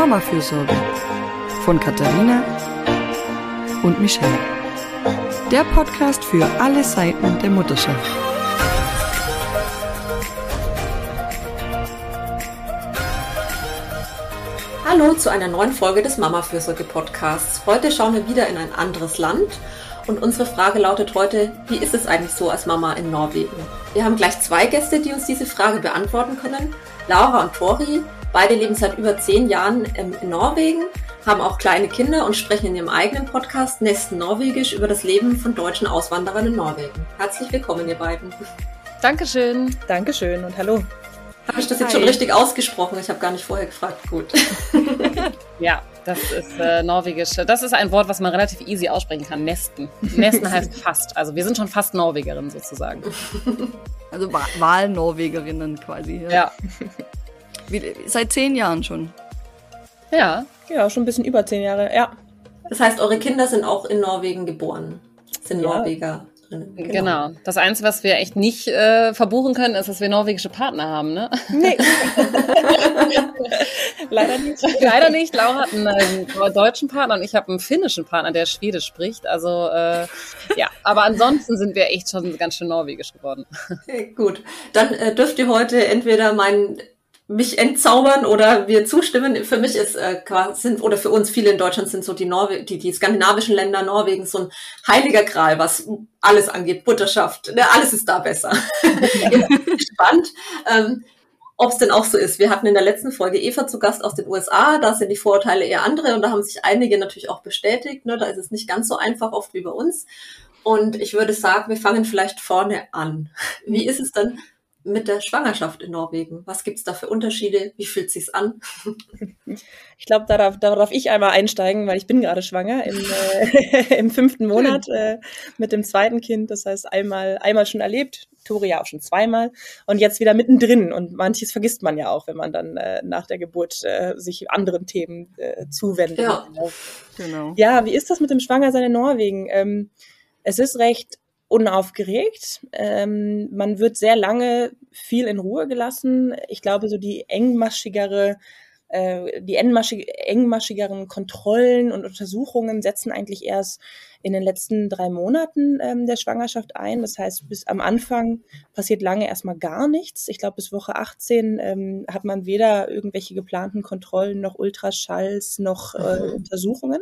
Mama-Fürsorge von Katharina und Michelle. Der Podcast für alle Seiten der Mutterschaft. Hallo zu einer neuen Folge des Mama-Fürsorge Podcasts. Heute schauen wir wieder in ein anderes Land und unsere Frage lautet heute, wie ist es eigentlich so als Mama in Norwegen? Wir haben gleich zwei Gäste, die uns diese Frage beantworten können. Laura und Tori, beide leben seit über zehn Jahren in Norwegen, haben auch kleine Kinder und sprechen in ihrem eigenen Podcast Nesten Norwegisch über das Leben von deutschen Auswanderern in Norwegen. Herzlich willkommen, ihr beiden. Dankeschön. Dankeschön und hallo. Habe ich das jetzt Hi. schon richtig ausgesprochen? Ich habe gar nicht vorher gefragt. Gut. ja, das ist äh, norwegisch. Das ist ein Wort, was man relativ easy aussprechen kann. Nesten. Nesten heißt fast. Also wir sind schon fast Norwegerinnen sozusagen. Also Wahlnorwegerinnen quasi. Ja. ja. Wie, seit zehn Jahren schon. Ja. Ja, schon ein bisschen über zehn Jahre, ja. Das heißt, eure Kinder sind auch in Norwegen geboren. Sind ja. Norweger. Genau. genau. Das Einzige, was wir echt nicht äh, verbuchen können, ist, dass wir norwegische Partner haben, ne? Nee. Leider nicht. Leider nicht. Laura hat einen, einen deutschen Partner und ich habe einen finnischen Partner, der Schwedisch spricht. Also äh, ja, aber ansonsten sind wir echt schon ganz schön norwegisch geworden. Okay, gut. Dann äh, dürft ihr heute entweder meinen mich entzaubern oder wir zustimmen. Für mich ist äh, sind oder für uns viele in Deutschland sind so die Norwe die, die skandinavischen Länder Norwegen so ein heiliger Gral, was alles angeht, Butterschaft, ne, alles ist da besser. Spannend. Ähm, ob es denn auch so ist. Wir hatten in der letzten Folge Eva zu Gast aus den USA, da sind die Vorurteile eher andere und da haben sich einige natürlich auch bestätigt. Ne? Da ist es nicht ganz so einfach oft wie bei uns. Und ich würde sagen, wir fangen vielleicht vorne an. Wie ist es denn mit der Schwangerschaft in Norwegen? Was gibt es da für Unterschiede? Wie fühlt sich's an? Ich glaube, da darf, da darf ich einmal einsteigen, weil ich bin gerade schwanger im, äh, im fünften Monat äh, mit dem zweiten Kind. Das heißt, einmal, einmal schon erlebt, Tori ja auch schon zweimal und jetzt wieder mittendrin. Und manches vergisst man ja auch, wenn man dann äh, nach der Geburt äh, sich anderen Themen äh, zuwendet. Ja. Genau. ja, wie ist das mit dem Schwangersein in Norwegen? Ähm, es ist recht unaufgeregt. Ähm, man wird sehr lange viel in Ruhe gelassen. Ich glaube, so die engmaschigere äh, die engmaschigeren Kontrollen und Untersuchungen setzen eigentlich erst in den letzten drei Monaten ähm, der Schwangerschaft ein. Das heißt, bis am Anfang passiert lange erstmal gar nichts. Ich glaube, bis Woche 18 ähm, hat man weder irgendwelche geplanten Kontrollen noch Ultraschalls noch äh, mhm. Untersuchungen.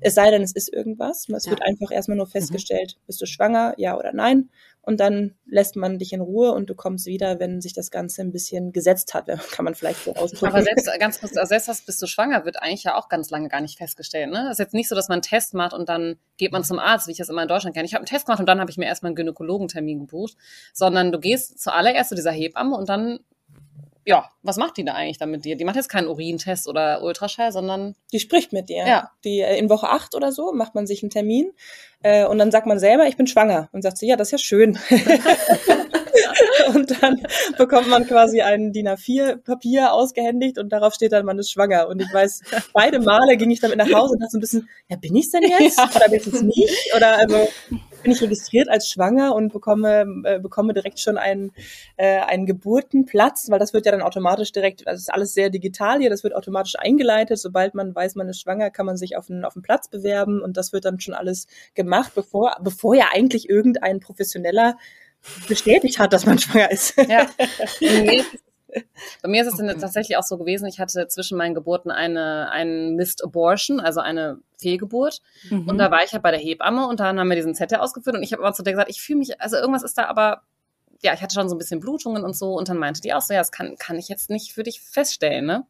Es sei denn, es ist irgendwas. Es ja. wird einfach erstmal nur mhm. festgestellt, mhm. bist du schwanger, ja oder nein und dann lässt man dich in Ruhe und du kommst wieder, wenn sich das Ganze ein bisschen gesetzt hat, kann man vielleicht so ausdrücken. Aber selbst ganz kurz, selbst was bist du schwanger, wird eigentlich ja auch ganz lange gar nicht festgestellt. Ne? Das ist jetzt nicht so, dass man einen Test macht und dann geht man zum Arzt, wie ich das immer in Deutschland kenne. Ich habe einen Test gemacht und dann habe ich mir erstmal einen Gynäkologentermin gebucht, sondern du gehst zuallererst zu dieser Hebamme und dann ja, was macht die da eigentlich dann mit dir? Die macht jetzt keinen Urintest oder Ultraschall, sondern. Die spricht mit dir. Ja. Die, äh, in Woche acht oder so macht man sich einen Termin äh, und dann sagt man selber, ich bin schwanger. Und sagt sie, ja, das ist ja schön. und dann bekommt man quasi ein DIN A4-Papier ausgehändigt und darauf steht dann, man ist schwanger. Und ich weiß, beide Male ging ich damit nach Hause und dachte so ein bisschen, ja, bin ich's denn jetzt? Ja. Oder bin ich es nicht? Oder also bin ich registriert als schwanger und bekomme, äh, bekomme direkt schon einen, äh, einen Geburtenplatz, weil das wird ja dann automatisch direkt, also ist alles sehr digital hier, das wird automatisch eingeleitet. Sobald man weiß, man ist schwanger, kann man sich auf einen, auf einen Platz bewerben und das wird dann schon alles gemacht, bevor, bevor ja eigentlich irgendein professioneller bestätigt hat, dass man schwanger ist. Ja. Bei mir ist es dann tatsächlich auch so gewesen, ich hatte zwischen meinen Geburten eine, einen Missed Abortion, also eine Fehlgeburt. Mhm. Und da war ich ja bei der Hebamme und dann haben wir diesen Zettel ausgeführt und ich habe immer zu der gesagt, ich fühle mich, also irgendwas ist da aber ja, ich hatte schon so ein bisschen Blutungen und so und dann meinte die auch so, ja, das kann, kann ich jetzt nicht für dich feststellen, ne?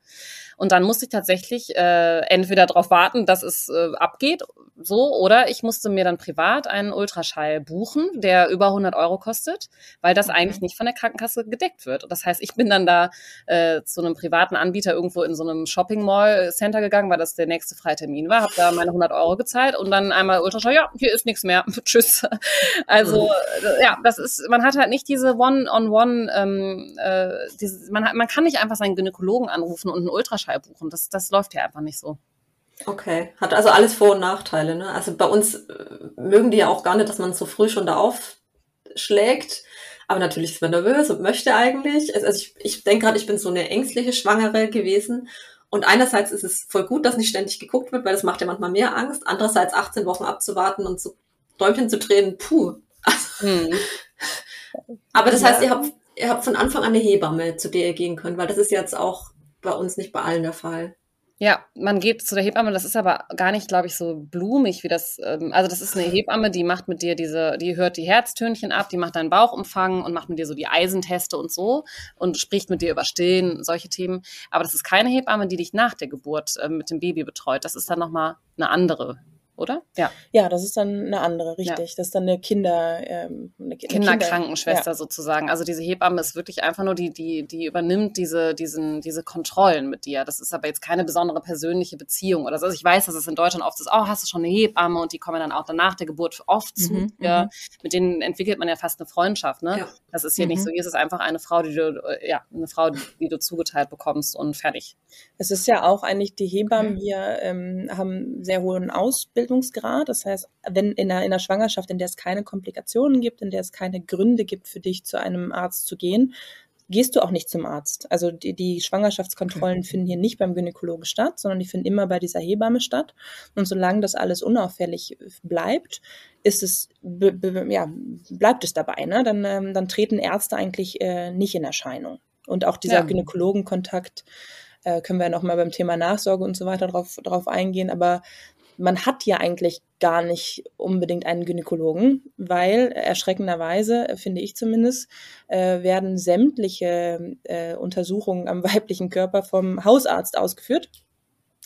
Und dann musste ich tatsächlich äh, entweder darauf warten, dass es äh, abgeht, so, oder ich musste mir dann privat einen Ultraschall buchen, der über 100 Euro kostet, weil das okay. eigentlich nicht von der Krankenkasse gedeckt wird. Und das heißt, ich bin dann da äh, zu einem privaten Anbieter irgendwo in so einem Shopping Mall Center gegangen, weil das der nächste Freitermin war, habe da meine 100 Euro gezahlt und dann einmal Ultraschall, ja, hier ist nichts mehr, tschüss. Also mhm. ja, das ist, man hat halt nicht diese One-on-One, ähm, äh, diese, man, hat, man kann nicht einfach seinen Gynäkologen anrufen und einen Ultraschall Ultraschall buchen. Das, das läuft ja einfach nicht so. Okay, hat also alles Vor- und Nachteile. Ne? Also bei uns äh, mögen die ja auch gar nicht, dass man so früh schon da aufschlägt. Aber natürlich ist man nervös und möchte eigentlich. Also ich, ich denke gerade, ich bin so eine ängstliche Schwangere gewesen. Und einerseits ist es voll gut, dass nicht ständig geguckt wird, weil das macht ja manchmal mehr Angst. Andererseits 18 Wochen abzuwarten und so Däumchen zu drehen, puh. Also, hm. Aber das ja. heißt, ihr habt, ihr habt von Anfang an eine Hebamme, zu der ihr gehen könnt, weil das ist jetzt auch bei uns nicht bei allen der Fall. Ja, man geht zu der Hebamme, das ist aber gar nicht, glaube ich, so blumig wie das. Ähm, also das ist eine Hebamme, die macht mit dir diese, die hört die Herztönchen ab, die macht deinen Bauchumfang und macht mit dir so die Eisenteste und so und spricht mit dir über Stillen, solche Themen. Aber das ist keine Hebamme, die dich nach der Geburt äh, mit dem Baby betreut. Das ist dann nochmal eine andere oder? Ja. Ja, das ist dann eine andere, richtig. Ja. Das ist dann eine Kinder, ähm, eine, Kinderkrankenschwester Kinder, ja. sozusagen. Also diese Hebamme ist wirklich einfach nur die, die, die übernimmt diese, diesen, diese Kontrollen mit dir. Das ist aber jetzt keine besondere persönliche Beziehung oder so. Also ich weiß, dass es in Deutschland oft ist, oh, hast du schon eine Hebamme und die kommen dann auch danach der Geburt oft zu. Mhm, ja, mhm. mit denen entwickelt man ja fast eine Freundschaft, ne? Ja. Das ist hier mhm. nicht so. Hier ist es einfach eine Frau, die du, äh, ja, eine Frau, die du zugeteilt bekommst und fertig. Es ist ja auch eigentlich, die Hebammen hier ähm, haben sehr hohen Ausbildungsgrad. Das heißt, wenn in einer, in einer Schwangerschaft, in der es keine Komplikationen gibt, in der es keine Gründe gibt für dich, zu einem Arzt zu gehen, gehst du auch nicht zum Arzt. Also die, die Schwangerschaftskontrollen finden hier nicht beim Gynäkologen statt, sondern die finden immer bei dieser Hebamme statt. Und solange das alles unauffällig bleibt, ist es, ja, bleibt es dabei. Ne? Dann, ähm, dann treten Ärzte eigentlich äh, nicht in Erscheinung. Und auch dieser ja. Gynäkologenkontakt äh, können wir nochmal beim Thema Nachsorge und so weiter drauf, drauf eingehen. Aber man hat ja eigentlich gar nicht unbedingt einen Gynäkologen, weil erschreckenderweise, finde ich zumindest, äh, werden sämtliche äh, Untersuchungen am weiblichen Körper vom Hausarzt ausgeführt.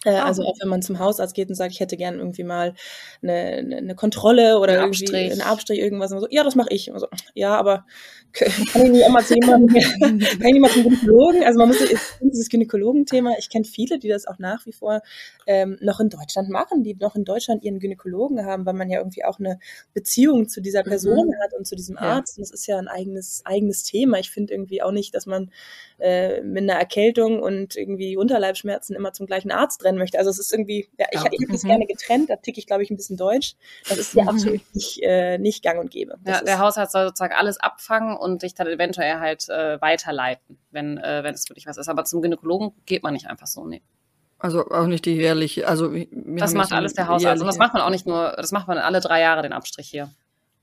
Äh, ah. Also auch wenn man zum Hausarzt geht und sagt, ich hätte gern irgendwie mal eine, eine Kontrolle oder ein irgendwie Abstrich. einen Abstrich, irgendwas. Und so, ja, das mache ich. So, ja, aber kann ich nicht mal zu jemandem, kann ich nicht mal zum Gynäkologen? Also man muss dieses Gynäkologen-Thema, ich kenne viele, die das auch nach wie vor ähm, noch in Deutschland machen, die noch in Deutschland ihren Gynäkologen haben, weil man ja irgendwie auch eine Beziehung zu dieser Person mhm. hat und zu diesem Arzt. Und das ist ja ein eigenes, eigenes Thema. Ich finde irgendwie auch nicht, dass man äh, mit einer Erkältung und irgendwie Unterleibschmerzen immer zum gleichen Arzt rennen möchte. Also es ist irgendwie, ja, ich, ja. ich habe das mhm. gerne getrennt, da ticke ich, glaube ich, ein bisschen deutsch. Das ist ja mhm. absolut nicht, äh, nicht gang und gäbe. Das ja, der Hausarzt soll sozusagen alles abfangen und dich dann eventuell halt äh, weiterleiten, wenn, äh, wenn es wirklich was ist. Aber zum Gynäkologen geht man nicht einfach so, nee. Also auch nicht die jährliche, also das macht alles der Hausarzt. Und das macht man auch nicht nur, das macht man alle drei Jahre den Abstrich hier.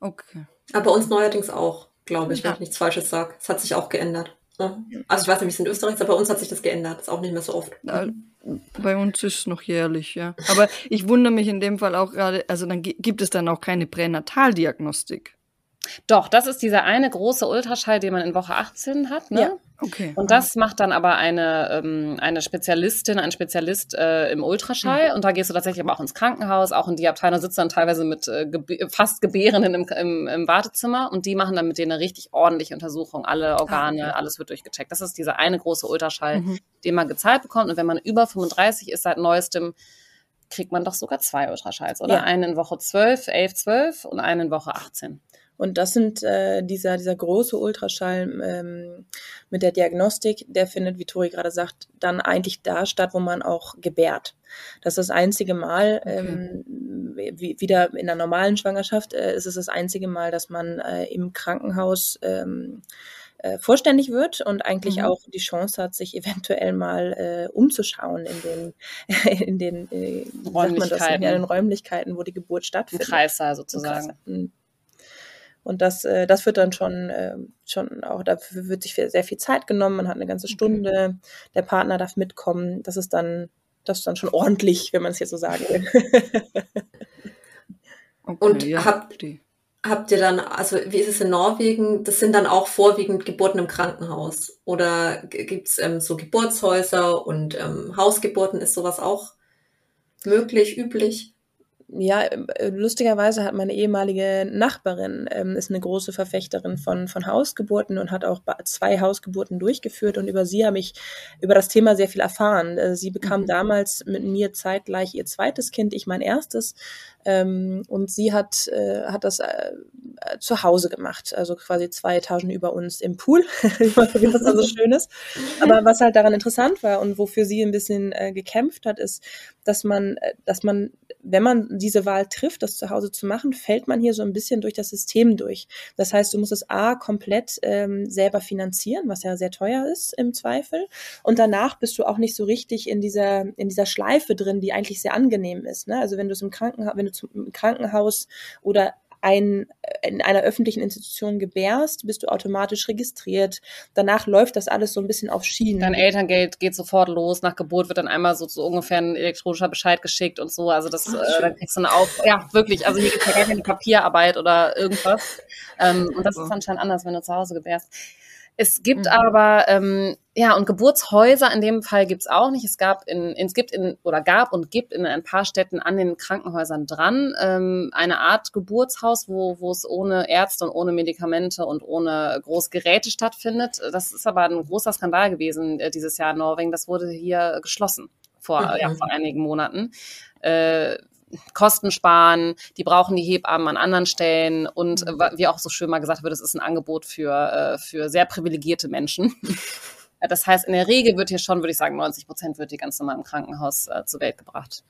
Okay. Aber bei uns neuerdings auch, glaube ich, ja. wenn ich nichts Falsches sage. Es hat sich auch geändert. Ne? Also ich weiß nicht, wie es in Österreich ist, aber bei uns hat sich das geändert. Ist auch nicht mehr so oft. Bei uns ist es noch jährlich, ja. Aber ich wundere mich in dem Fall auch gerade, also dann gibt es dann auch keine Pränataldiagnostik. Doch, das ist dieser eine große Ultraschall, den man in Woche 18 hat. Ne? Ja. Okay. Und das macht dann aber eine, ähm, eine Spezialistin, ein Spezialist äh, im Ultraschall. Mhm. Und da gehst du tatsächlich aber auch ins Krankenhaus, auch in die Abteilung sitzt dann teilweise mit äh, geb fast Gebärenden im, im, im, Wartezimmer. Und die machen dann mit denen eine richtig ordentliche Untersuchung. Alle ah, Organe, ah, okay. alles wird durchgecheckt. Das ist dieser eine große Ultraschall, mhm. den man gezahlt bekommt. Und wenn man über 35 ist seit neuestem, kriegt man doch sogar zwei Ultraschalls, oder? Ja. Einen in Woche 12, 11, 12 und einen in Woche 18. Und das sind äh, dieser, dieser große Ultraschall ähm, mit der Diagnostik, der findet, wie Tori gerade sagt, dann eigentlich da statt, wo man auch gebärt. Das ist das einzige Mal, okay. ähm, wie, wieder in der normalen Schwangerschaft äh, ist es das einzige Mal, dass man äh, im Krankenhaus ähm, äh, vorständig wird und eigentlich mhm. auch die Chance hat, sich eventuell mal äh, umzuschauen in den, in den äh, Räumlichkeiten. Das, in den Räumlichkeiten, wo die Geburt stattfindet. Im Kreissaal sozusagen. Im und das, äh, das wird dann schon, äh, schon auch, dafür wird sich sehr viel Zeit genommen. Man hat eine ganze Stunde. Okay. Der Partner darf mitkommen. Das ist dann, das ist dann schon ordentlich, wenn man es jetzt so sagen will. okay, Und ja, habt, habt ihr dann, also wie ist es in Norwegen? Das sind dann auch vorwiegend Geburten im Krankenhaus. Oder gibt's ähm, so Geburtshäuser und ähm, Hausgeburten? Ist sowas auch möglich, üblich? Ja, äh, lustigerweise hat meine ehemalige Nachbarin, ähm, ist eine große Verfechterin von, von Hausgeburten und hat auch zwei Hausgeburten durchgeführt und über sie habe ich über das Thema sehr viel erfahren. Äh, sie bekam mhm. damals mit mir zeitgleich ihr zweites Kind, ich mein erstes. Ähm, und sie hat, äh, hat das äh, zu Hause gemacht, also quasi zwei Etagen über uns im Pool, wie das also schön ist. Aber was halt daran interessant war und wofür sie ein bisschen äh, gekämpft hat, ist, dass man, äh, dass man, wenn man diese Wahl trifft, das zu Hause zu machen, fällt man hier so ein bisschen durch das System durch. Das heißt, du musst es A komplett ähm, selber finanzieren, was ja sehr teuer ist im Zweifel. Und danach bist du auch nicht so richtig in dieser, in dieser Schleife drin, die eigentlich sehr angenehm ist. Ne? Also wenn du es im Krankenhaus, wenn du zum Krankenhaus oder ein, in einer öffentlichen Institution gebärst, bist du automatisch registriert. Danach läuft das alles so ein bisschen auf Schienen. Dein Elterngeld geht sofort los. Nach Geburt wird dann einmal so, so ungefähr ein elektronischer Bescheid geschickt und so. Also das, Ach, äh, dann kriegst du eine Auf, ja, wirklich. Also hier gibt es ja gar keine Papierarbeit oder irgendwas. Ähm, und das ist anscheinend anders, wenn du zu Hause gebärst. Es gibt mhm. aber, ähm, ja, und Geburtshäuser in dem Fall gibt's auch nicht. Es gab in, es gibt in, oder gab und gibt in ein paar Städten an den Krankenhäusern dran ähm, eine Art Geburtshaus, wo, wo es ohne Ärzte und ohne Medikamente und ohne Großgeräte stattfindet. Das ist aber ein großer Skandal gewesen äh, dieses Jahr in Norwegen. Das wurde hier geschlossen vor, mhm. ja, vor einigen Monaten. Äh, Kosten sparen, die brauchen die Hebammen an anderen Stellen und mhm. wie auch so schön mal gesagt wird, es ist ein Angebot für, äh, für sehr privilegierte Menschen. Das heißt, in der Regel wird hier schon, würde ich sagen, 90 Prozent wird die ganz normal im Krankenhaus äh, zur Welt gebracht.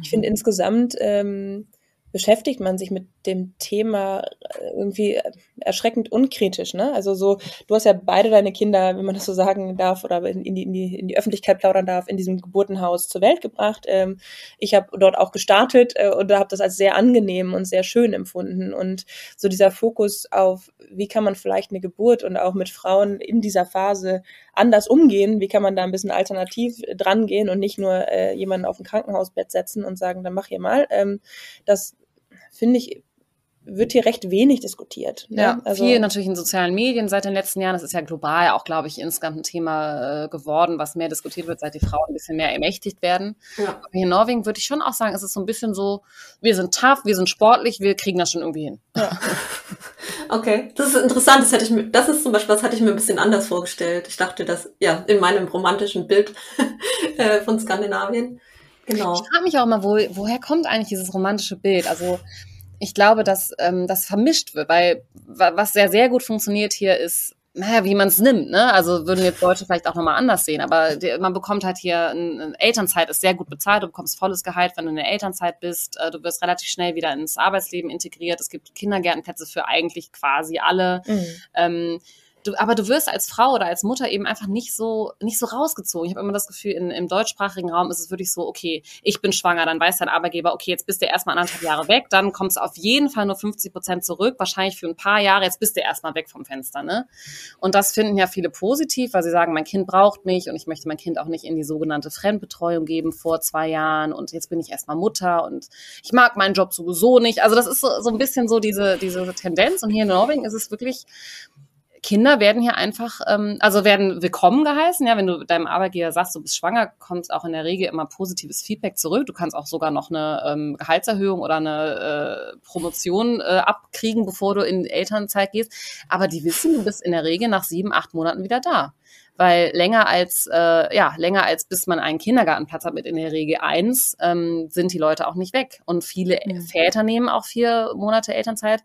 Ich finde insgesamt ähm, beschäftigt man sich mit dem Thema äh, irgendwie erschreckend unkritisch. Ne? Also so, du hast ja beide deine Kinder, wenn man das so sagen darf, oder in, in, die, in, die, in die Öffentlichkeit plaudern darf, in diesem Geburtenhaus zur Welt gebracht. Ähm, ich habe dort auch gestartet äh, und habe das als sehr angenehm und sehr schön empfunden. Und so dieser Fokus auf, wie kann man vielleicht eine Geburt und auch mit Frauen in dieser Phase anders umgehen, wie kann man da ein bisschen alternativ dran gehen und nicht nur äh, jemanden auf ein Krankenhausbett setzen und sagen, dann mach hier mal. Ähm, das finde ich, wird hier recht wenig diskutiert. Ne? Ja, also, viel natürlich in sozialen Medien seit den letzten Jahren. Das ist ja global auch, glaube ich, insgesamt ein Thema äh, geworden, was mehr diskutiert wird, seit die Frauen ein bisschen mehr ermächtigt werden. Ja. Aber hier in Norwegen würde ich schon auch sagen, es ist so ein bisschen so, wir sind tough, wir sind sportlich, wir kriegen das schon irgendwie hin. Ja. okay, das ist interessant. Das, hätte ich mir, das ist zum Beispiel, das hatte ich mir ein bisschen anders vorgestellt. Ich dachte, dass, ja, in meinem romantischen Bild äh, von Skandinavien Genau. Ich frage mich auch mal, wo, woher kommt eigentlich dieses romantische Bild? Also ich glaube, dass ähm, das vermischt wird, weil was sehr, sehr gut funktioniert hier ist, naja, wie man es nimmt, ne? Also würden jetzt Leute vielleicht auch nochmal anders sehen, aber die, man bekommt halt hier, eine Elternzeit ist sehr gut bezahlt, du bekommst volles Gehalt, wenn du in der Elternzeit bist, äh, du wirst relativ schnell wieder ins Arbeitsleben integriert, es gibt Kindergärtenplätze für eigentlich quasi alle. Mhm. Ähm, du, aber du wirst als Frau oder als Mutter eben einfach nicht so, nicht so rausgezogen. Ich habe immer das Gefühl, in, im deutschsprachigen Raum ist es wirklich so, okay, ich bin schwanger, dann weiß dein Arbeitgeber, okay, jetzt bist du erstmal anderthalb Jahre weg, dann kommst du auf jeden Fall nur 50 Prozent zurück, wahrscheinlich für ein paar Jahre, jetzt bist du erstmal weg vom Fenster, ne? Und das finden ja viele positiv, weil sie sagen, mein Kind braucht mich und ich möchte mein Kind auch nicht in die sogenannte Fremdbetreuung geben vor zwei Jahren und jetzt bin ich erstmal Mutter und ich mag meinen Job sowieso nicht. Also das ist so, so ein bisschen so diese, diese Tendenz und hier in Norwegen ist es wirklich, Kinder werden hier einfach, ähm, also werden willkommen geheißen. Ja, wenn du deinem Arbeitgeber sagst, du bist schwanger, kommt auch in der Regel immer positives Feedback zurück. Du kannst auch sogar noch eine ähm, Gehaltserhöhung oder eine äh, Promotion äh, abkriegen, bevor du in Elternzeit gehst. Aber die wissen, du bist in der Regel nach sieben, acht Monaten wieder da weil länger als äh, ja länger als bis man einen Kindergartenplatz hat mit in der Regel eins ähm, sind die Leute auch nicht weg und viele mhm. Väter nehmen auch vier Monate Elternzeit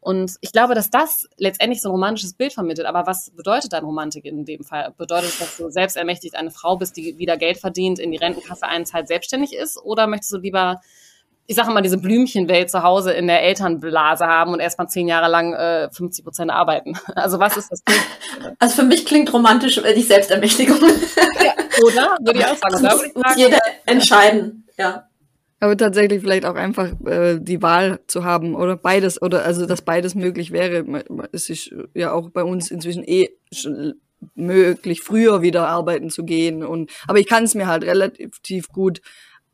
und ich glaube, dass das letztendlich so ein romantisches Bild vermittelt. Aber was bedeutet dann Romantik in dem Fall? Bedeutet es, dass du selbst ermächtigt eine Frau bist, die wieder Geld verdient, in die Rentenkasse einzahlt, selbstständig ist? Oder möchtest du lieber, ich sage mal, diese Blümchenwelt zu Hause in der Elternblase haben und erstmal zehn Jahre lang äh, 50 Prozent arbeiten? Also was ist das? Also für mich klingt romantisch äh, die Selbstermächtigung. Ja, oder? Würde ich auch sagen. Da würde ich sagen jeder entscheiden, ja. Aber tatsächlich vielleicht auch einfach äh, die Wahl zu haben oder beides oder also dass beides möglich wäre. Es ist ja auch bei uns inzwischen eh möglich, früher wieder arbeiten zu gehen. Und aber ich kann es mir halt relativ gut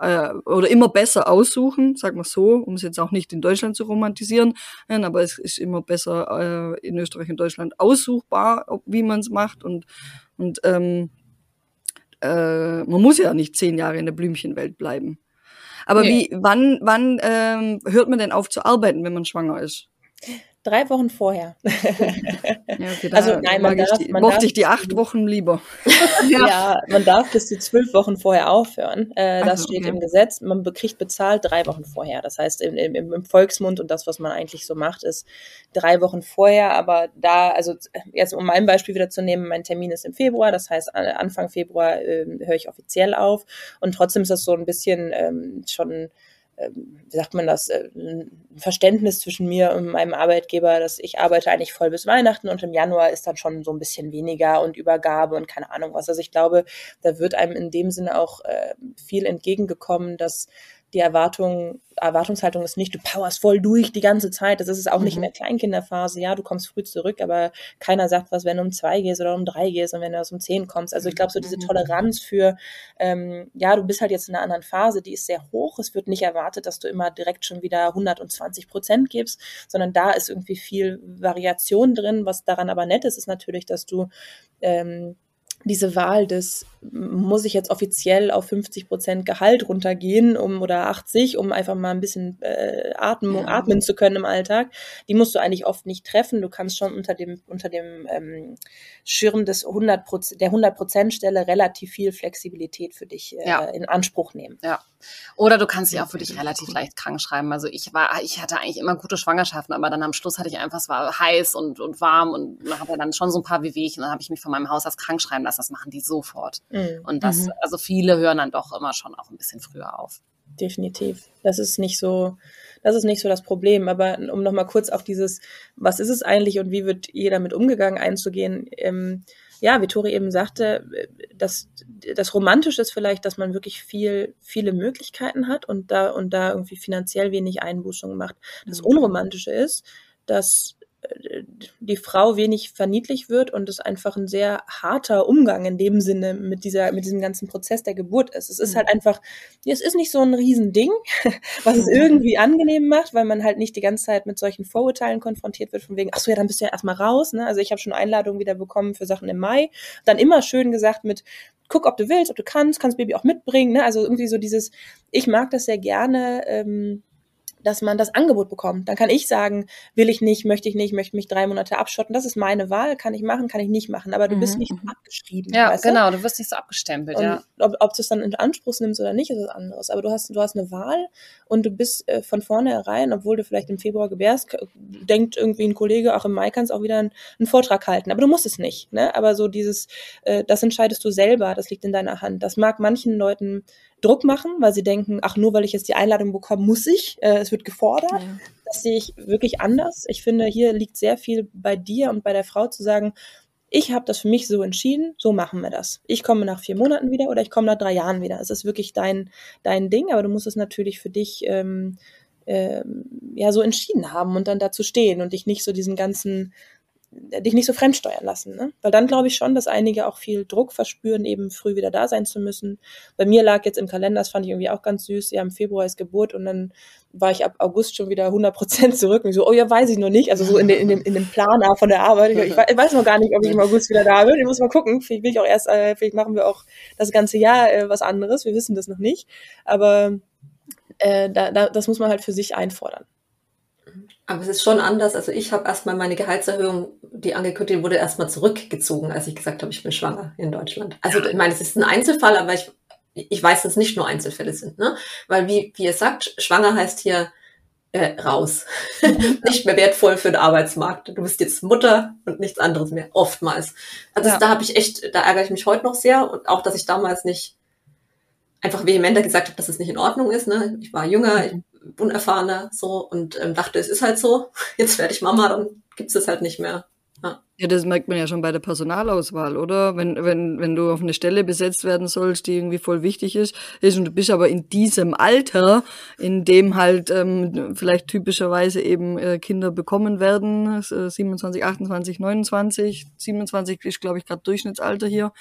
äh, oder immer besser aussuchen, sag mal so, um es jetzt auch nicht in Deutschland zu romantisieren, aber es ist immer besser äh, in Österreich und Deutschland aussuchbar, wie man es macht und und ähm, äh, man muss ja nicht zehn Jahre in der Blümchenwelt bleiben. Aber nee. wie, wann, wann ähm, hört man denn auf zu arbeiten, wenn man schwanger ist? Drei Wochen vorher. Ja, okay, also nein, man darf, ich die, man mochte darf, ich die acht Wochen lieber. ja. ja. man darf bis zu zwölf Wochen vorher aufhören. Äh, das steht okay. im Gesetz. Man kriegt bezahlt drei Wochen vorher. Das heißt, im, im, im, Volksmund und das, was man eigentlich so macht, ist drei Wochen vorher. Aber da, also jetzt um mein Beispiel wieder zu nehmen, mein Termin ist im Februar. Das heißt, Anfang Februar äh, höre ich offiziell auf. Und trotzdem ist das so ein bisschen ähm, schon wie sagt man das, äh, ein Verständnis zwischen mir und meinem Arbeitgeber, dass ich arbeite eigentlich voll bis Weihnachten und im Januar ist dann schon so ein bisschen weniger und Übergabe und keine Ahnung was. Also ich glaube, da wird einem in dem Sinne auch äh, viel entgegengekommen, dass die Erwartung, Erwartungshaltung ist nicht, du powerst voll durch die ganze Zeit. Das ist es auch mhm. nicht in mhm. der Kleinkinderphase. Ja, du kommst früh zurück, aber keiner sagt was, wenn du um zwei gehst oder um drei gehst und wenn du aus um zehn kommst. Also ich glaube, so diese mhm. Toleranz für, ähm, ja, du bist halt jetzt in einer anderen Phase, die ist sehr hoch. Es wird nicht erwartet, dass du immer direkt schon wieder 120 Prozent gibst, sondern da ist irgendwie viel Variation drin. Was daran aber nett ist, ist natürlich, dass du ähm, diese Wahl des, muss ich jetzt offiziell auf 50 Prozent Gehalt runtergehen, um oder 80, um einfach mal ein bisschen äh, atmen, ja. atmen zu können im Alltag, die musst du eigentlich oft nicht treffen. Du kannst schon unter dem, unter dem ähm, Schirm des 100 der 100 Prozent Stelle relativ viel Flexibilität für dich äh, ja. in Anspruch nehmen. Ja. Oder du kannst dich auch für dich relativ leicht krank schreiben. Also ich war, ich hatte eigentlich immer gute Schwangerschaften, aber dann am Schluss hatte ich einfach, es war heiß und, und warm und habe dann schon so ein paar Wehwehchen und dann habe ich mich von meinem Hausarzt krank schreiben lassen. Das machen die sofort. Mhm. Und das, mhm. also viele hören dann doch immer schon auch ein bisschen früher auf. Definitiv. Das ist nicht so, das ist nicht so das Problem. Aber um nochmal kurz auf dieses, was ist es eigentlich und wie wird jeder mit umgegangen einzugehen, ähm, ja, wie Tori eben sagte, das, das Romantische ist vielleicht, dass man wirklich viel, viele Möglichkeiten hat und da, und da irgendwie finanziell wenig Einbußungen macht. Das mhm. Unromantische ist, dass die Frau wenig verniedlich wird und es einfach ein sehr harter Umgang in dem Sinne mit dieser, mit diesem ganzen Prozess der Geburt ist. Es ist mhm. halt einfach, es ist nicht so ein Riesending, was es irgendwie angenehm macht, weil man halt nicht die ganze Zeit mit solchen Vorurteilen konfrontiert wird, von wegen, ach so, ja, dann bist du ja erstmal raus, ne? Also ich habe schon Einladungen wieder bekommen für Sachen im Mai. Dann immer schön gesagt mit, guck, ob du willst, ob du kannst, kannst Baby auch mitbringen, ne? Also irgendwie so dieses, ich mag das sehr gerne, ähm, dass man das Angebot bekommt. Dann kann ich sagen, will ich nicht, möchte ich nicht, möchte mich drei Monate abschotten. Das ist meine Wahl, kann ich machen, kann ich nicht machen. Aber du mhm. bist nicht mhm. abgeschrieben. Ja, genau, du? du wirst nicht so abgestempelt, und ja. Ob, ob du es dann in Anspruch nimmst oder nicht, ist was anderes. Aber du hast, du hast eine Wahl und du bist äh, von vornherein, obwohl du vielleicht im Februar gebärst, denkt irgendwie ein Kollege, auch im Mai kannst auch wieder einen, einen Vortrag halten. Aber du musst es nicht. Ne? Aber so dieses, äh, das entscheidest du selber, das liegt in deiner Hand. Das mag manchen Leuten Druck machen, weil sie denken, ach, nur weil ich jetzt die Einladung bekomme, muss ich. Äh, es wird gefordert. Ja. Das sehe ich wirklich anders. Ich finde, hier liegt sehr viel bei dir und bei der Frau zu sagen, ich habe das für mich so entschieden, so machen wir das. Ich komme nach vier Monaten wieder oder ich komme nach drei Jahren wieder. Es ist wirklich dein, dein Ding, aber du musst es natürlich für dich ähm, ähm, ja so entschieden haben und dann dazu stehen und dich nicht so diesen ganzen dich nicht so fremdsteuern lassen. Ne? Weil dann glaube ich schon, dass einige auch viel Druck verspüren, eben früh wieder da sein zu müssen. Bei mir lag jetzt im Kalender, das fand ich irgendwie auch ganz süß, ja, im Februar ist Geburt und dann war ich ab August schon wieder 100 Prozent zurück. Und ich so, oh ja, weiß ich noch nicht. Also so in, den, in, dem, in dem Planer von der Arbeit. Ich, ich, weiß noch gar nicht, ob ich im August wieder da bin. Ich muss mal gucken. Vielleicht will ich auch erst, äh, vielleicht machen wir auch das ganze Jahr äh, was anderes. Wir wissen das noch nicht. Aber äh, da, da, das muss man halt für sich einfordern. Aber es ist schon anders. Also ich habe erstmal meine Gehaltserhöhung, die angekündigt wurde, erstmal zurückgezogen, als ich gesagt habe, ich bin schwanger in Deutschland. Also ich meine, es ist ein Einzelfall, aber ich, ich weiß, dass es nicht nur Einzelfälle sind. Ne? Weil wie, wie ihr sagt, schwanger heißt hier äh, raus. nicht mehr wertvoll für den Arbeitsmarkt. Du bist jetzt Mutter und nichts anderes mehr, oftmals. Also ja. da habe ich echt, da ärgere ich mich heute noch sehr und auch, dass ich damals nicht einfach vehementer gesagt habe, dass es nicht in Ordnung ist. Ne? Ich war jünger, ich unerfahrener so und ähm, dachte, es ist halt so, jetzt werde ich Mama, dann gibt es halt nicht mehr. Ja. ja, das merkt man ja schon bei der Personalauswahl, oder? Wenn, wenn, wenn du auf eine Stelle besetzt werden sollst, die irgendwie voll wichtig ist, ist und du bist aber in diesem Alter, in dem halt ähm, vielleicht typischerweise eben äh, Kinder bekommen werden, äh, 27, 28, 29, 27 ist, glaube ich, gerade Durchschnittsalter hier.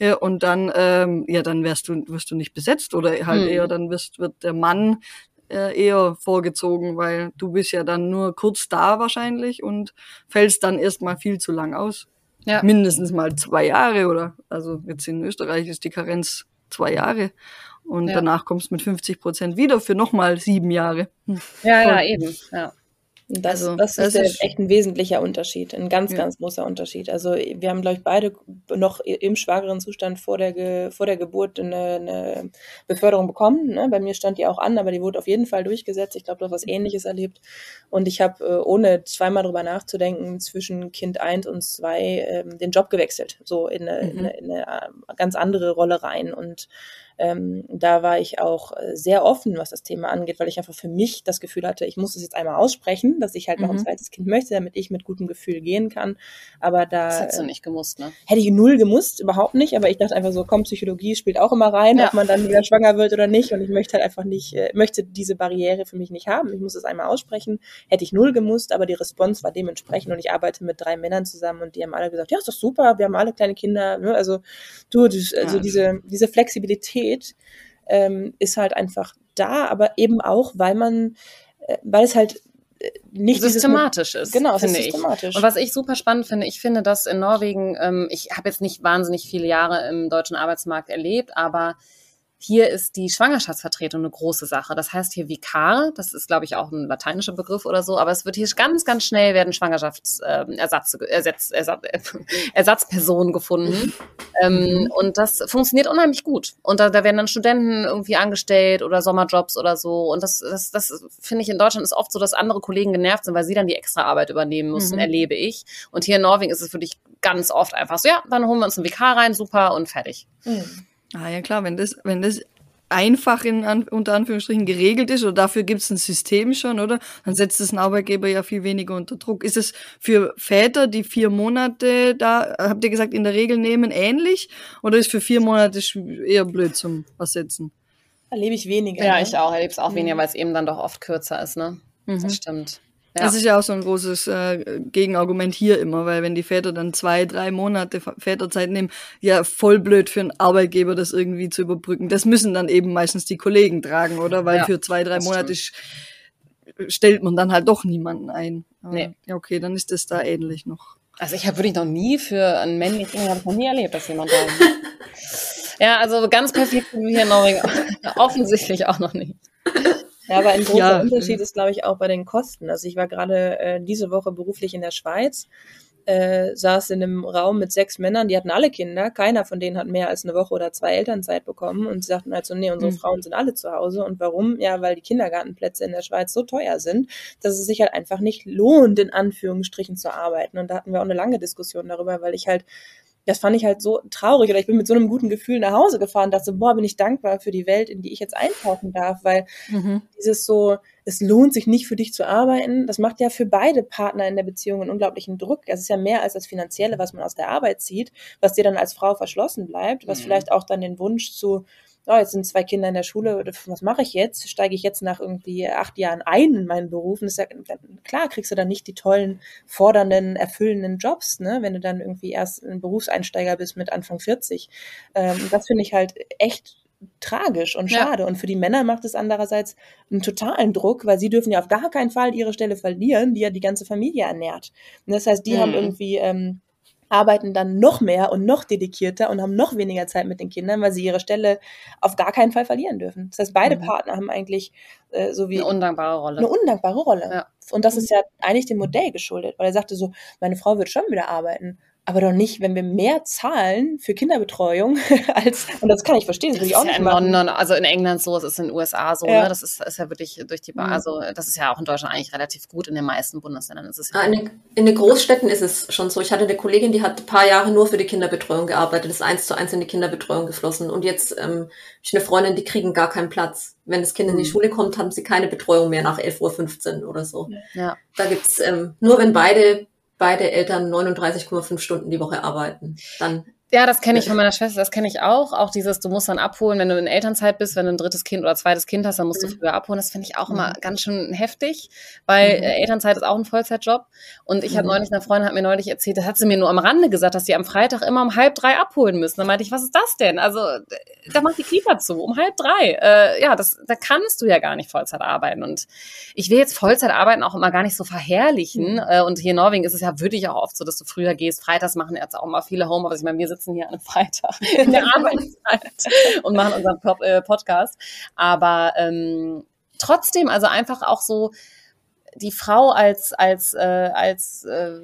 Ja, und dann, ähm, ja, dann wirst du, wirst du nicht besetzt oder halt hm. eher dann wirst, wird der Mann äh, eher vorgezogen, weil du bist ja dann nur kurz da wahrscheinlich und fällst dann erstmal viel zu lang aus. Ja. Mindestens mal zwei Jahre oder, also jetzt in Österreich ist die Karenz zwei Jahre und ja. danach kommst du mit 50 Prozent wieder für nochmal sieben Jahre. Ja, ja, eben, ja. Das, also, das, ist, das ist echt ein wesentlicher Unterschied, ein ganz, ja. ganz großer Unterschied. Also wir haben, glaube ich, beide noch im schwangeren Zustand vor der, Ge vor der Geburt eine, eine Beförderung bekommen. Ne? Bei mir stand die auch an, aber die wurde auf jeden Fall durchgesetzt. Ich glaube, du hast was Ähnliches erlebt. Und ich habe, äh, ohne zweimal drüber nachzudenken, zwischen Kind eins und zwei ähm, den Job gewechselt, so in eine, mhm. in, eine, in eine äh, ganz andere Rolle rein. Und ähm, da war ich auch äh, sehr offen, was das Thema angeht, weil ich einfach für mich das Gefühl hatte, ich muss es jetzt einmal aussprechen, dass ich halt noch ein mhm. zweites Kind möchte, damit ich mit gutem Gefühl gehen kann. Aber da. Das hättest du nicht gemusst, ne? Hätte ich null gemusst, überhaupt nicht. Aber ich dachte einfach so, komm, Psychologie spielt auch immer rein, ja. ob man dann wieder schwanger wird oder nicht. Und ich möchte halt einfach nicht, äh, möchte diese Barriere für mich nicht haben. Ich muss es einmal aussprechen. Hätte ich null gemusst, aber die Response war dementsprechend. Und ich arbeite mit drei Männern zusammen und die haben alle gesagt, ja, ist doch super, wir haben alle kleine Kinder. Ne? Also du, also ja. diese, diese Flexibilität Qualität ähm, ist halt einfach da, aber eben auch, weil man, äh, weil es halt äh, nicht systematisch ist. Genau, es finde ist systematisch. Ich. Und was ich super spannend finde, ich finde, dass in Norwegen, ähm, ich habe jetzt nicht wahnsinnig viele Jahre im deutschen Arbeitsmarkt erlebt, aber hier ist die Schwangerschaftsvertretung eine große Sache. Das heißt hier Vikar, das ist, glaube ich, auch ein lateinischer Begriff oder so, aber es wird hier ganz, ganz schnell werden Schwangerschaftsersatz, äh, Ersatz, Ersatz, Ersatzpersonen gefunden. ähm, mhm. und das funktioniert unheimlich gut. Und da, da werden dann Studenten irgendwie angestellt oder Sommerjobs oder so. Und das, das, das finde ich in Deutschland ist oft so, dass andere Kollegen genervt sind, weil sie dann die extra Arbeit übernehmen müssen, mhm. erlebe ich. Und hier in Norwegen ist es wirklich ganz oft einfach so, ja, dann holen wir uns einen Vikar rein, super und fertig. Mhm. Ah ja klar, wenn das, wenn das einfach in unter Anführungsstrichen geregelt ist oder dafür gibt es ein System schon, oder? Dann setzt es einen Arbeitgeber ja viel weniger unter Druck. Ist es für Väter, die vier Monate da, habt ihr gesagt, in der Regel nehmen, ähnlich? Oder ist für vier Monate eher blöd zum Ersetzen? Erlebe ich weniger. Ja, ne? ich auch. Erlebe es auch mhm. weniger, weil es eben dann doch oft kürzer ist, ne? Mhm. Das stimmt. Ja. Das ist ja auch so ein großes äh, Gegenargument hier immer, weil wenn die Väter dann zwei, drei Monate Väterzeit nehmen, ja voll blöd für einen Arbeitgeber, das irgendwie zu überbrücken. Das müssen dann eben meistens die Kollegen tragen, oder? Weil ja, für zwei, drei Monate stellt man dann halt doch niemanden ein. Aber, nee. Ja, okay, dann ist das da ähnlich noch. Also ich habe wirklich noch nie für einen männlichen, habe ich noch nie erlebt, dass jemand da Ja, also ganz perfekt wie hier in Norwegen offensichtlich auch noch nicht. Ja, aber ein großer ja. Unterschied ist, glaube ich, auch bei den Kosten. Also ich war gerade äh, diese Woche beruflich in der Schweiz, äh, saß in einem Raum mit sechs Männern, die hatten alle Kinder, keiner von denen hat mehr als eine Woche oder zwei Elternzeit bekommen und sie sagten halt so, nee, unsere mhm. Frauen sind alle zu Hause. Und warum? Ja, weil die Kindergartenplätze in der Schweiz so teuer sind, dass es sich halt einfach nicht lohnt, in Anführungsstrichen zu arbeiten. Und da hatten wir auch eine lange Diskussion darüber, weil ich halt das fand ich halt so traurig oder ich bin mit so einem guten Gefühl nach Hause gefahren, dachte, boah, bin ich dankbar für die Welt, in die ich jetzt eintauchen darf, weil mhm. dieses so, es lohnt sich nicht für dich zu arbeiten, das macht ja für beide Partner in der Beziehung einen unglaublichen Druck. Es ist ja mehr als das Finanzielle, was man aus der Arbeit zieht, was dir dann als Frau verschlossen bleibt, was mhm. vielleicht auch dann den Wunsch zu oh, jetzt sind zwei Kinder in der Schule, was mache ich jetzt? Steige ich jetzt nach irgendwie acht Jahren ein in meinen Beruf? Und das ist ja, klar kriegst du dann nicht die tollen, fordernden, erfüllenden Jobs, ne? wenn du dann irgendwie erst ein Berufseinsteiger bist mit Anfang 40. Ähm, das finde ich halt echt tragisch und schade. Ja. Und für die Männer macht es andererseits einen totalen Druck, weil sie dürfen ja auf gar keinen Fall ihre Stelle verlieren, die ja die ganze Familie ernährt. Und das heißt, die mhm. haben irgendwie ähm, arbeiten dann noch mehr und noch dedikierter und haben noch weniger Zeit mit den Kindern, weil sie ihre Stelle auf gar keinen Fall verlieren dürfen. Das heißt, beide mhm. Partner haben eigentlich äh, so wie eine undankbare Rolle. Eine undankbare Rolle. Ja. Und das ist ja eigentlich dem Modell geschuldet, weil er sagte so, meine Frau wird schon wieder arbeiten, aber doch nicht, wenn wir mehr zahlen für Kinderbetreuung als, und das kann ich verstehen, das, das würde ich auch nicht ja in machen. London, also in England so, es ist in den USA so, ja. ne? das ist, ist ja wirklich durch die, Bar, mhm. also das ist ja auch in Deutschland eigentlich relativ gut, in den meisten Bundesländern ist es ja. In, den, in den Großstädten ist es schon so. Ich hatte eine Kollegin, die hat ein paar Jahre nur für die Kinderbetreuung gearbeitet, ist eins zu eins in die Kinderbetreuung geflossen und jetzt ähm, ich eine Freundin, die kriegen gar keinen Platz. Wenn das Kind in die mhm. Schule kommt, haben sie keine Betreuung mehr nach 11.15 Uhr oder so. Ja. Da gibt's ähm, nur wenn beide beide Eltern 39,5 Stunden die Woche arbeiten. Dann ja, das kenne ich von meiner Schwester, das kenne ich auch. Auch dieses, du musst dann abholen, wenn du in Elternzeit bist, wenn du ein drittes Kind oder zweites Kind hast, dann musst mhm. du früher abholen. Das finde ich auch immer mhm. ganz schön heftig, weil mhm. Äh, Elternzeit ist auch ein Vollzeitjob. Und ich mhm. habe neulich, eine Freundin hat mir neulich erzählt, das hat sie mir nur am Rande gesagt, dass sie am Freitag immer um halb drei abholen müssen. Dann meinte ich, was ist das denn? Also, da macht die Kita zu, um halb drei. Äh, ja, das, da kannst du ja gar nicht Vollzeit arbeiten. Und ich will jetzt Vollzeit arbeiten auch immer gar nicht so verherrlichen. Mhm. Äh, und hier in Norwegen ist es ja wirklich auch oft so, dass du früher gehst. Freitags machen jetzt auch immer viele Homeoffice. Ich meine, wir sitzen hier an einem Freitag in der Arbeitszeit und machen unseren Pod äh, Podcast. Aber ähm, trotzdem, also einfach auch so, die Frau als als äh, als äh,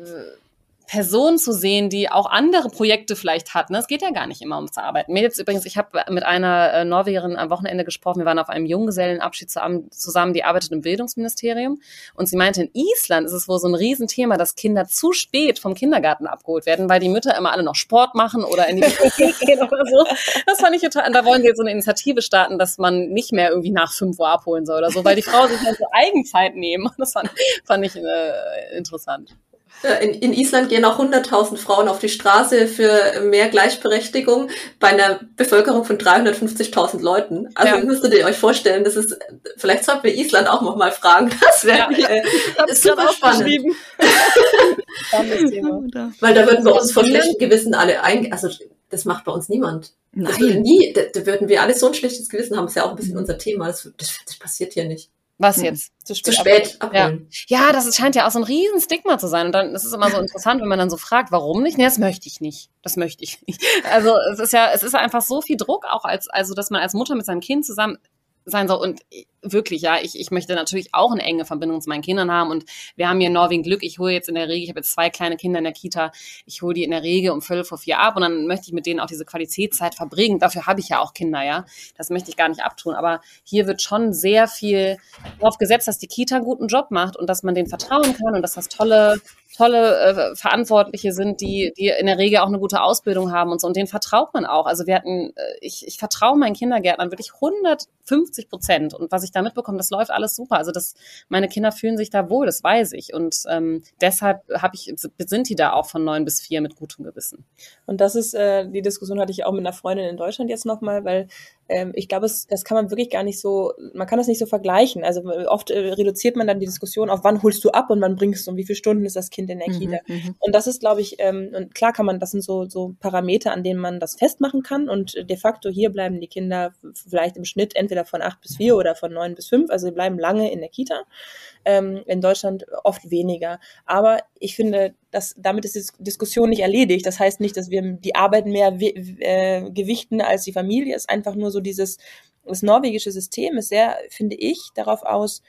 Person zu sehen, die auch andere Projekte vielleicht hat. Ne? Es geht ja gar nicht immer ums Arbeiten. Mir jetzt übrigens, ich habe mit einer äh, Norwegerin am Wochenende gesprochen. Wir waren auf einem Junggesellenabschied zusammen, die arbeitet im Bildungsministerium. Und sie meinte, in Island ist es wohl so ein Riesenthema, dass Kinder zu spät vom Kindergarten abgeholt werden, weil die Mütter immer alle noch Sport machen oder in die Bibliothek gehen oder so. Das fand ich total. Da wollen sie jetzt so eine Initiative starten, dass man nicht mehr irgendwie nach fünf Uhr abholen soll oder so, weil die Frau sich dann so Eigenzeit nehmen. Das fand, fand ich äh, interessant. In, in Island gehen auch 100.000 Frauen auf die Straße für mehr Gleichberechtigung bei einer Bevölkerung von 350.000 Leuten. Also ja. müsstet ihr euch vorstellen, das ist, vielleicht sollten wir Island auch noch mal fragen. Das wäre ja. äh, super spannend. Weil da würden wir uns vor schlechtem Gewissen alle ein, also das macht bei uns niemand. Nein. Das würde nie, da, da, würden wir alle so ein schlechtes Gewissen haben, das ist ja auch ein bisschen unser Thema. Das, das, das passiert hier nicht. Was hm. jetzt? Zu spät, zu spät abholen. Ja. ja, das scheint ja auch so ein riesen Stigma zu sein. Und dann ist es immer so interessant, wenn man dann so fragt, warum nicht? Nee, das möchte ich nicht. Das möchte ich nicht. Also es ist ja, es ist einfach so viel Druck auch als, also dass man als Mutter mit seinem Kind zusammen sein soll. Und wirklich, ja, ich, ich möchte natürlich auch eine enge Verbindung zu meinen Kindern haben. Und wir haben hier in Norwegen Glück. Ich hole jetzt in der Regel, ich habe jetzt zwei kleine Kinder in der Kita, ich hole die in der Regel um Viertel vor vier ab und dann möchte ich mit denen auch diese Qualitätszeit verbringen. Dafür habe ich ja auch Kinder, ja. Das möchte ich gar nicht abtun. Aber hier wird schon sehr viel darauf gesetzt, dass die Kita einen guten Job macht und dass man denen vertrauen kann und dass das tolle tolle äh, Verantwortliche sind, die, die in der Regel auch eine gute Ausbildung haben und so. Und denen vertraut man auch. Also wir hatten, äh, ich, ich vertraue meinen Kindergärtnern wirklich 150 Prozent. Und was ich da mitbekomme, das läuft alles super. Also das, meine Kinder fühlen sich da wohl, das weiß ich. Und ähm, deshalb habe ich, sind die da auch von neun bis vier mit gutem Gewissen. Und das ist, äh, die Diskussion hatte ich auch mit einer Freundin in Deutschland jetzt nochmal, weil ähm, ich glaube, das kann man wirklich gar nicht so, man kann das nicht so vergleichen. Also oft äh, reduziert man dann die Diskussion auf, wann holst du ab und wann bringst du und wie viele Stunden ist das Kind in der mhm, Kita. Mhm, und das ist, glaube ich, ähm, und klar kann man, das sind so, so Parameter, an denen man das festmachen kann. Und de facto hier bleiben die Kinder vielleicht im Schnitt entweder von acht bis vier oder von neun bis fünf, also sie bleiben lange in der Kita ähm, in Deutschland oft weniger. Aber ich finde, dass damit ist die Diskussion nicht erledigt. Das heißt nicht, dass wir die Arbeit mehr äh, gewichten als die Familie. Es ist einfach nur so dieses, das norwegische System ist sehr, finde ich, darauf aus,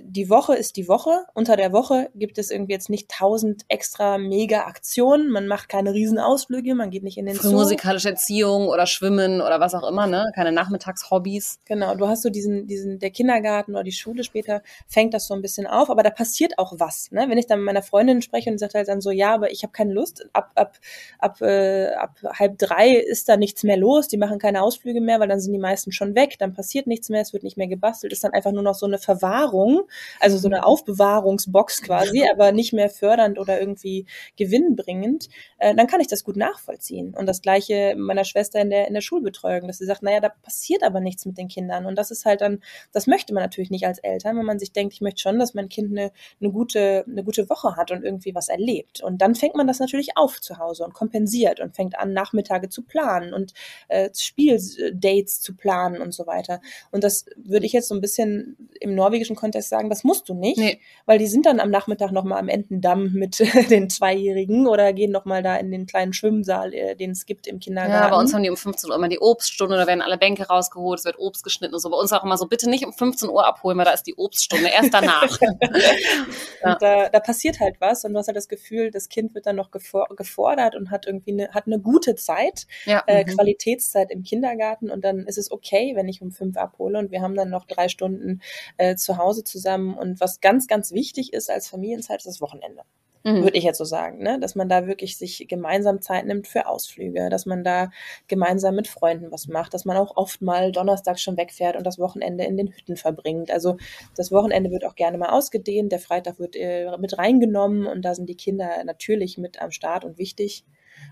die Woche ist die Woche. Unter der Woche gibt es irgendwie jetzt nicht tausend extra mega Aktionen. Man macht keine Riesenausflüge, man geht nicht in den Zoo. musikalische Erziehung oder Schwimmen oder was auch immer, ne? Keine Nachmittagshobbys. Genau, du hast so diesen, diesen, der Kindergarten oder die Schule später fängt das so ein bisschen auf, aber da passiert auch was, ne? Wenn ich dann mit meiner Freundin spreche und sagt halt dann so, ja, aber ich habe keine Lust, ab, ab, ab, äh, ab halb drei ist da nichts mehr los, die machen keine Ausflüge mehr, weil dann sind die meisten schon weg, dann passiert nichts mehr, es wird nicht mehr gebastelt, ist dann einfach nur noch so eine Verwahrung also so eine mhm. Aufbewahrungsbox quasi, aber nicht mehr fördernd oder irgendwie gewinnbringend, äh, dann kann ich das gut nachvollziehen. Und das gleiche meiner Schwester in der, in der Schulbetreuung, dass sie sagt, naja, da passiert aber nichts mit den Kindern. Und das ist halt dann, das möchte man natürlich nicht als Eltern, wenn man sich denkt, ich möchte schon, dass mein Kind eine, eine, gute, eine gute Woche hat und irgendwie was erlebt. Und dann fängt man das natürlich auf zu Hause und kompensiert und fängt an, Nachmittage zu planen und äh, Spieldates zu planen und so weiter. Und das würde ich jetzt so ein bisschen im norwegischen Kontext sagen, das musst du nicht, nee. weil die sind dann am Nachmittag nochmal am Entendamm mit den Zweijährigen oder gehen nochmal da in den kleinen Schwimmsaal, äh, den es gibt im Kindergarten. Ja, bei uns haben die um 15 Uhr immer die Obststunde, da werden alle Bänke rausgeholt, es wird Obst geschnitten und so. Bei uns auch immer so, bitte nicht um 15 Uhr abholen, weil da ist die Obststunde, erst danach. ja. Da, da passiert halt was und du hast halt das Gefühl, das Kind wird dann noch gefordert und hat irgendwie eine, hat eine gute Zeit, ja. äh, mhm. Qualitätszeit im Kindergarten und dann ist es okay, wenn ich um fünf abhole und wir haben dann noch drei Stunden äh, zu Hause zusammen und was ganz, ganz wichtig ist als Familienzeit, ist das Wochenende. Mhm. Würde ich jetzt so sagen, ne? dass man da wirklich sich gemeinsam Zeit nimmt für Ausflüge, dass man da gemeinsam mit Freunden was macht, dass man auch oft mal Donnerstag schon wegfährt und das Wochenende in den Hütten verbringt. Also das Wochenende wird auch gerne mal ausgedehnt, der Freitag wird äh, mit reingenommen und da sind die Kinder natürlich mit am Start und wichtig.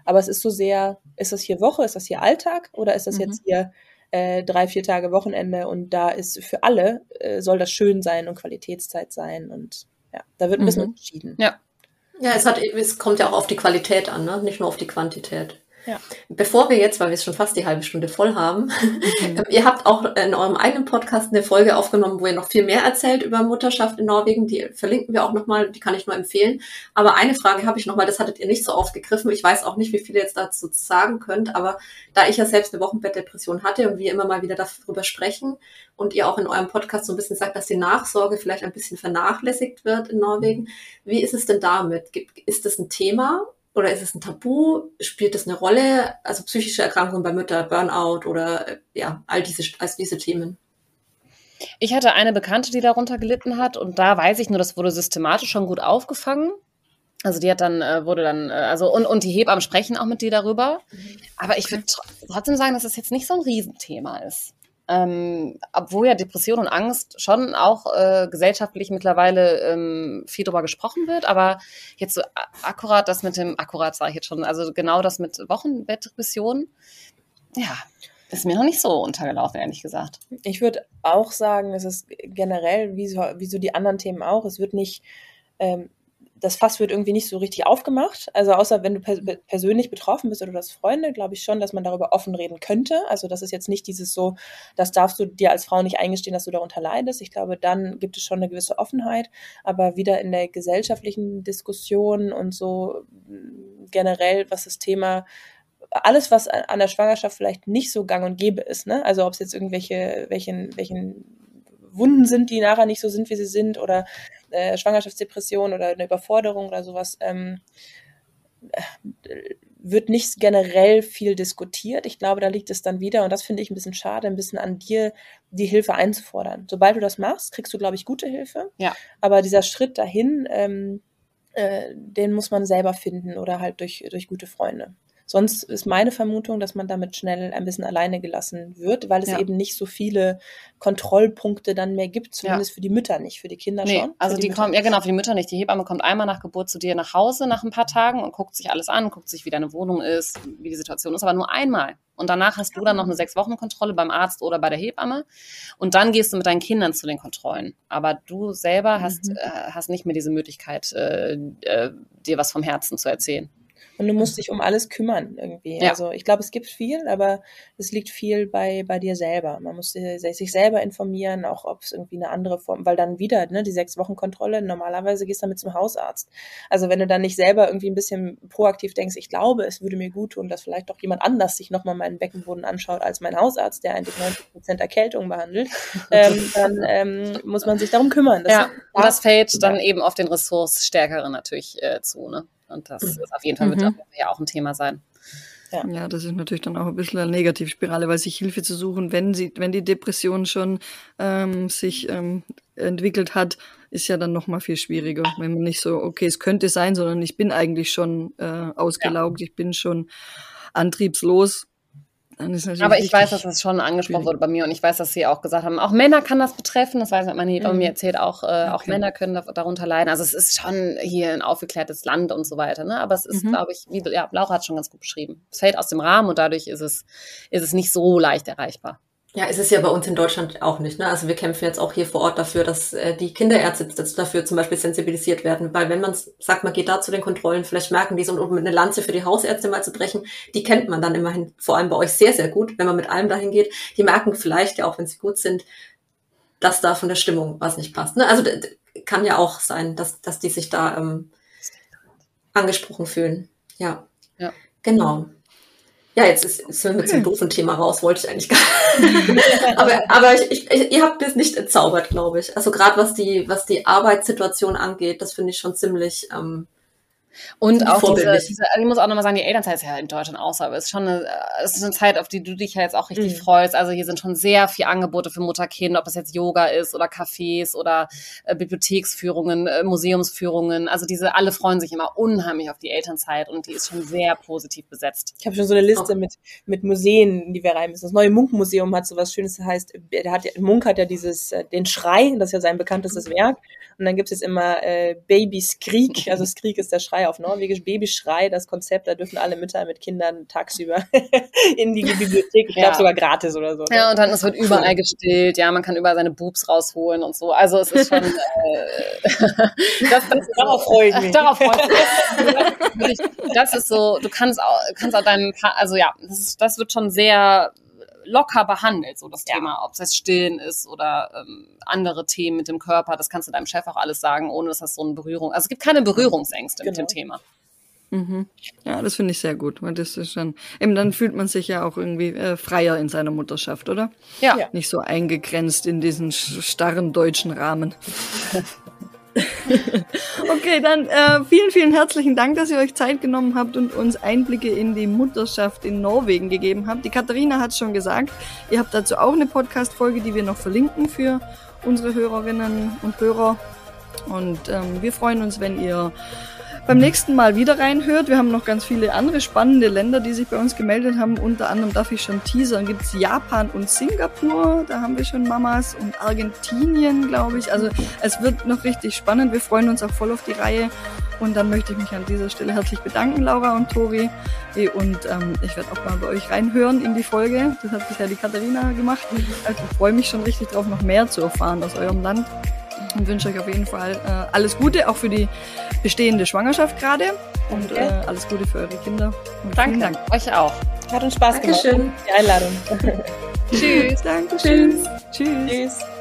Aber es ist so sehr, ist das hier Woche, ist das hier Alltag oder ist das mhm. jetzt hier äh, drei, vier Tage Wochenende und da ist für alle, äh, soll das schön sein und Qualitätszeit sein und ja, da wird ein bisschen mhm. unterschieden. Ja. Ja, es hat, es kommt ja auch auf die Qualität an, ne? nicht nur auf die Quantität. Ja. Bevor wir jetzt, weil wir es schon fast die halbe Stunde voll haben, mhm. ihr habt auch in eurem eigenen Podcast eine Folge aufgenommen, wo ihr noch viel mehr erzählt über Mutterschaft in Norwegen. Die verlinken wir auch nochmal, die kann ich nur empfehlen. Aber eine Frage habe ich nochmal, das hattet ihr nicht so aufgegriffen. Ich weiß auch nicht, wie viel ihr jetzt dazu sagen könnt, aber da ich ja selbst eine Wochenbettdepression hatte und wir immer mal wieder darüber sprechen und ihr auch in eurem Podcast so ein bisschen sagt, dass die Nachsorge vielleicht ein bisschen vernachlässigt wird in Norwegen, wie ist es denn damit? Ist das ein Thema oder ist es ein Tabu? Spielt das eine Rolle? Also psychische Erkrankungen bei Müttern, Burnout oder äh, ja, all diese, all diese Themen. Ich hatte eine Bekannte, die darunter gelitten hat und da weiß ich nur, das wurde systematisch schon gut aufgefangen. Also die hat dann, äh, wurde dann, äh, also und, und die Hebammen sprechen auch mit dir darüber. Aber ich würde trotzdem sagen, dass es das jetzt nicht so ein Riesenthema ist ähm, obwohl ja Depression und Angst schon auch äh, gesellschaftlich mittlerweile ähm, viel drüber gesprochen wird, aber jetzt so akkurat das mit dem, akkurat sage ich jetzt schon, also genau das mit Wochenbettdepression, ja, ist mir noch nicht so untergelaufen, ehrlich gesagt. Ich würde auch sagen, es ist generell, wie so, wie so die anderen Themen auch, es wird nicht ähm, das Fass wird irgendwie nicht so richtig aufgemacht. Also außer wenn du per persönlich betroffen bist oder du hast Freunde, glaube ich schon, dass man darüber offen reden könnte. Also das ist jetzt nicht dieses so, das darfst du dir als Frau nicht eingestehen, dass du darunter leidest. Ich glaube, dann gibt es schon eine gewisse Offenheit. Aber wieder in der gesellschaftlichen Diskussion und so mm, generell, was das Thema alles, was an der Schwangerschaft vielleicht nicht so gang und gäbe ist, ne? Also ob es jetzt irgendwelche, welchen, welchen Wunden sind, die nachher nicht so sind, wie sie sind, oder äh, Schwangerschaftsdepression oder eine Überforderung oder sowas, ähm, äh, wird nicht generell viel diskutiert. Ich glaube, da liegt es dann wieder, und das finde ich ein bisschen schade, ein bisschen an dir, die Hilfe einzufordern. Sobald du das machst, kriegst du, glaube ich, gute Hilfe. Ja. Aber dieser Schritt dahin, ähm, äh, den muss man selber finden oder halt durch, durch gute Freunde. Sonst ist meine Vermutung, dass man damit schnell ein bisschen alleine gelassen wird, weil es ja. eben nicht so viele Kontrollpunkte dann mehr gibt, zumindest ja. für die Mütter nicht, für die Kinder nee, schon. Also die, die kommen, ja genau, für die Mütter nicht. Die Hebamme kommt einmal nach Geburt zu dir nach Hause nach ein paar Tagen und guckt sich alles an, guckt sich, wie deine Wohnung ist, wie die Situation ist, aber nur einmal. Und danach hast du dann noch eine sechs Wochen Kontrolle beim Arzt oder bei der Hebamme. Und dann gehst du mit deinen Kindern zu den Kontrollen. Aber du selber hast, mhm. äh, hast nicht mehr diese Möglichkeit, äh, äh, dir was vom Herzen zu erzählen. Und du musst dich um alles kümmern irgendwie. Ja. Also ich glaube, es gibt viel, aber es liegt viel bei, bei dir selber. Man muss sich selber informieren, auch ob es irgendwie eine andere Form, weil dann wieder, ne, die sechs Wochen Kontrolle, normalerweise gehst du damit zum Hausarzt. Also wenn du dann nicht selber irgendwie ein bisschen proaktiv denkst, ich glaube, es würde mir gut tun, dass vielleicht doch jemand anders sich nochmal meinen Beckenboden anschaut als mein Hausarzt, der eigentlich 90 Prozent Erkältung behandelt, ähm, dann ähm, muss man sich darum kümmern. Das ja, das fällt dann eben auf den Ressourcestärkeren natürlich äh, zu, ne? Und das ist auf jeden Fall wird mhm. ja auch ein Thema sein. Ja. ja, das ist natürlich dann auch ein bisschen eine Negativspirale, weil sich Hilfe zu suchen, wenn sie, wenn die Depression schon ähm, sich ähm, entwickelt hat, ist ja dann noch mal viel schwieriger, wenn man nicht so, okay, es könnte sein, sondern ich bin eigentlich schon äh, ausgelaugt, ja. ich bin schon antriebslos aber ich weiß, dass das schon angesprochen wurde bei mir und ich weiß, dass sie auch gesagt haben, auch Männer kann das betreffen. Das weiß ich, meine Hebamme mhm. mir erzählt, auch, äh, okay. auch Männer können da, darunter leiden. Also es ist schon hier ein aufgeklärtes Land und so weiter. Ne? Aber es ist, mhm. glaube ich, wie ja, Laura hat schon ganz gut beschrieben. Es fällt aus dem Rahmen und dadurch ist es, ist es nicht so leicht erreichbar. Ja, es ist ja bei uns in Deutschland auch nicht. Ne? Also wir kämpfen jetzt auch hier vor Ort dafür, dass äh, die Kinderärzte dafür zum Beispiel sensibilisiert werden. Weil wenn man sagt, man geht da zu den Kontrollen, vielleicht merken die so, um eine Lanze für die Hausärzte mal zu brechen, die kennt man dann immerhin, vor allem bei euch sehr, sehr gut, wenn man mit allem dahin geht. Die merken vielleicht ja auch, wenn sie gut sind, dass da von der Stimmung was nicht passt. Ne? Also kann ja auch sein, dass, dass die sich da ähm, angesprochen fühlen. Ja. Ja. Genau. Ja, jetzt ist, sind wir einem doofen Thema raus, wollte ich eigentlich gar nicht. aber aber ich, ich, ihr habt das nicht entzaubert, glaube ich. Also gerade was die, was die Arbeitssituation angeht, das finde ich schon ziemlich ähm, und auch diese, diese, ich muss auch nochmal sagen, die Elternzeit ist ja in Deutschland aus, aber es ist schon eine, es ist eine Zeit, auf die du dich ja jetzt auch richtig mhm. freust. Also hier sind schon sehr viele Angebote für Mutter-Kind, ob das jetzt Yoga ist oder Cafés oder äh, Bibliotheksführungen, äh, Museumsführungen. Also diese, alle freuen sich immer unheimlich auf die Elternzeit und die ist schon sehr positiv besetzt. Ich habe schon so eine Liste oh. mit, mit Museen, die wir rein müssen. Das neue Munkenmuseum hat so was Schönes, das heißt, der hat, Munk hat ja dieses, äh, den Schrei, das ist ja sein bekanntestes Werk. Und dann gibt es jetzt immer äh, Baby Skrik, also Skrik ist der Schrei auf Norwegisch, Babyschrei, das Konzept, da dürfen alle Mütter mit Kindern tagsüber in die Bibliothek, ich glaube ja. sogar gratis oder so. Ja, und dann es wird überall gestillt, ja, man kann überall seine Boobs rausholen und so. Also es ist schon äh, das, das darauf freue ich mich. Darauf freue ich mich. das ist so, du kannst auch, kannst auch deinen, also ja, das, ist, das wird schon sehr locker behandelt, so das ja. Thema, ob es jetzt Stillen ist oder ähm, andere Themen mit dem Körper, das kannst du deinem Chef auch alles sagen, ohne dass das so eine Berührung, also es gibt keine Berührungsängste genau. mit dem genau. Thema. Mhm. Ja, das finde ich sehr gut, weil das ist schon, eben dann fühlt man sich ja auch irgendwie äh, freier in seiner Mutterschaft, oder? Ja. Nicht so eingegrenzt in diesen starren deutschen Rahmen. okay, dann äh, vielen, vielen herzlichen Dank, dass ihr euch Zeit genommen habt und uns Einblicke in die Mutterschaft in Norwegen gegeben habt. Die Katharina hat es schon gesagt, ihr habt dazu auch eine Podcast-Folge, die wir noch verlinken für unsere Hörerinnen und Hörer. Und ähm, wir freuen uns, wenn ihr beim nächsten Mal wieder reinhört. Wir haben noch ganz viele andere spannende Länder, die sich bei uns gemeldet haben. Unter anderem darf ich schon teasern, gibt es Japan und Singapur. Da haben wir schon Mamas und Argentinien, glaube ich. Also es wird noch richtig spannend. Wir freuen uns auch voll auf die Reihe. Und dann möchte ich mich an dieser Stelle herzlich bedanken, Laura und Tori. Und ähm, ich werde auch mal bei euch reinhören in die Folge. Das hat bisher die Katharina gemacht. Also ich freue mich schon richtig drauf, noch mehr zu erfahren aus eurem Land und wünsche euch auf jeden Fall äh, alles Gute, auch für die bestehende Schwangerschaft gerade. Und äh, alles Gute für eure Kinder. Und Danke. Dank. Euch auch. Hat uns Spaß Dankeschön. gemacht. Die Einladung. Tschüss. Dankeschön. Tschüss. Tschüss. Tschüss.